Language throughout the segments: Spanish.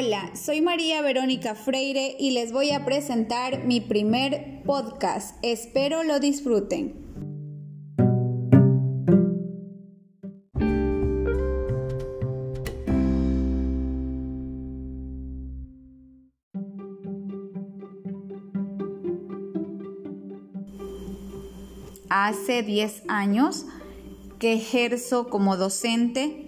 Hola, soy María Verónica Freire y les voy a presentar mi primer podcast. Espero lo disfruten. Hace 10 años que ejerzo como docente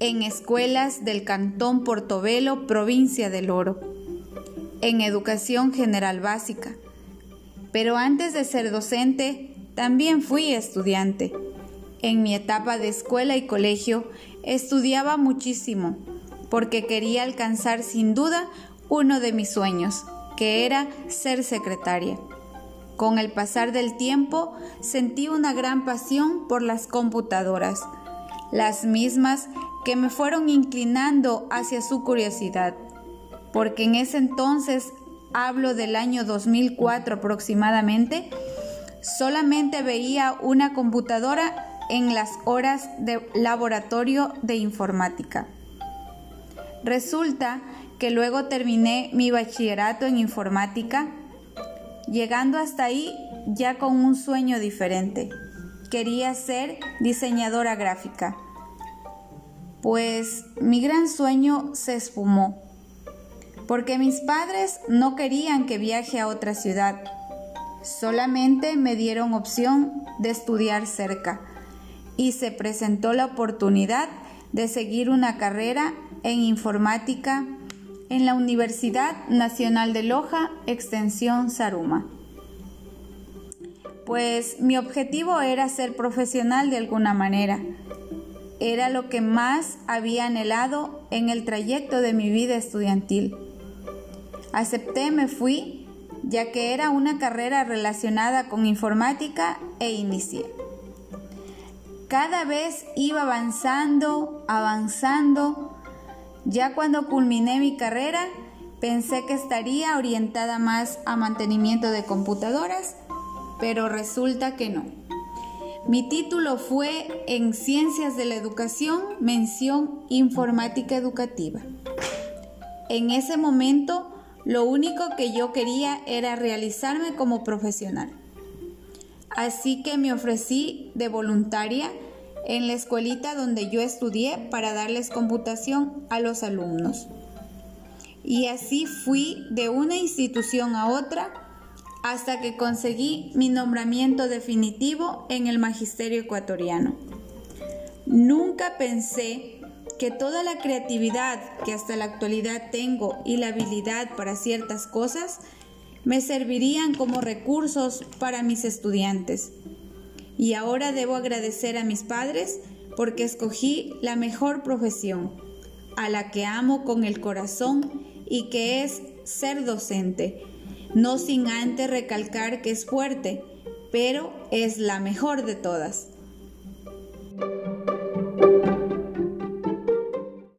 en escuelas del Cantón Portobelo, provincia del Oro, en educación general básica. Pero antes de ser docente, también fui estudiante. En mi etapa de escuela y colegio estudiaba muchísimo, porque quería alcanzar sin duda uno de mis sueños, que era ser secretaria. Con el pasar del tiempo sentí una gran pasión por las computadoras, las mismas que me fueron inclinando hacia su curiosidad, porque en ese entonces, hablo del año 2004 aproximadamente, solamente veía una computadora en las horas de laboratorio de informática. Resulta que luego terminé mi bachillerato en informática, llegando hasta ahí ya con un sueño diferente. Quería ser diseñadora gráfica pues mi gran sueño se esfumó, porque mis padres no querían que viaje a otra ciudad, solamente me dieron opción de estudiar cerca y se presentó la oportunidad de seguir una carrera en informática en la Universidad Nacional de Loja, extensión Saruma. Pues mi objetivo era ser profesional de alguna manera era lo que más había anhelado en el trayecto de mi vida estudiantil. Acepté, me fui, ya que era una carrera relacionada con informática e inicié. Cada vez iba avanzando, avanzando. Ya cuando culminé mi carrera, pensé que estaría orientada más a mantenimiento de computadoras, pero resulta que no. Mi título fue en Ciencias de la Educación, mención Informática Educativa. En ese momento, lo único que yo quería era realizarme como profesional. Así que me ofrecí de voluntaria en la escuelita donde yo estudié para darles computación a los alumnos. Y así fui de una institución a otra hasta que conseguí mi nombramiento definitivo en el Magisterio Ecuatoriano. Nunca pensé que toda la creatividad que hasta la actualidad tengo y la habilidad para ciertas cosas me servirían como recursos para mis estudiantes. Y ahora debo agradecer a mis padres porque escogí la mejor profesión, a la que amo con el corazón y que es ser docente no sin antes recalcar que es fuerte, pero es la mejor de todas.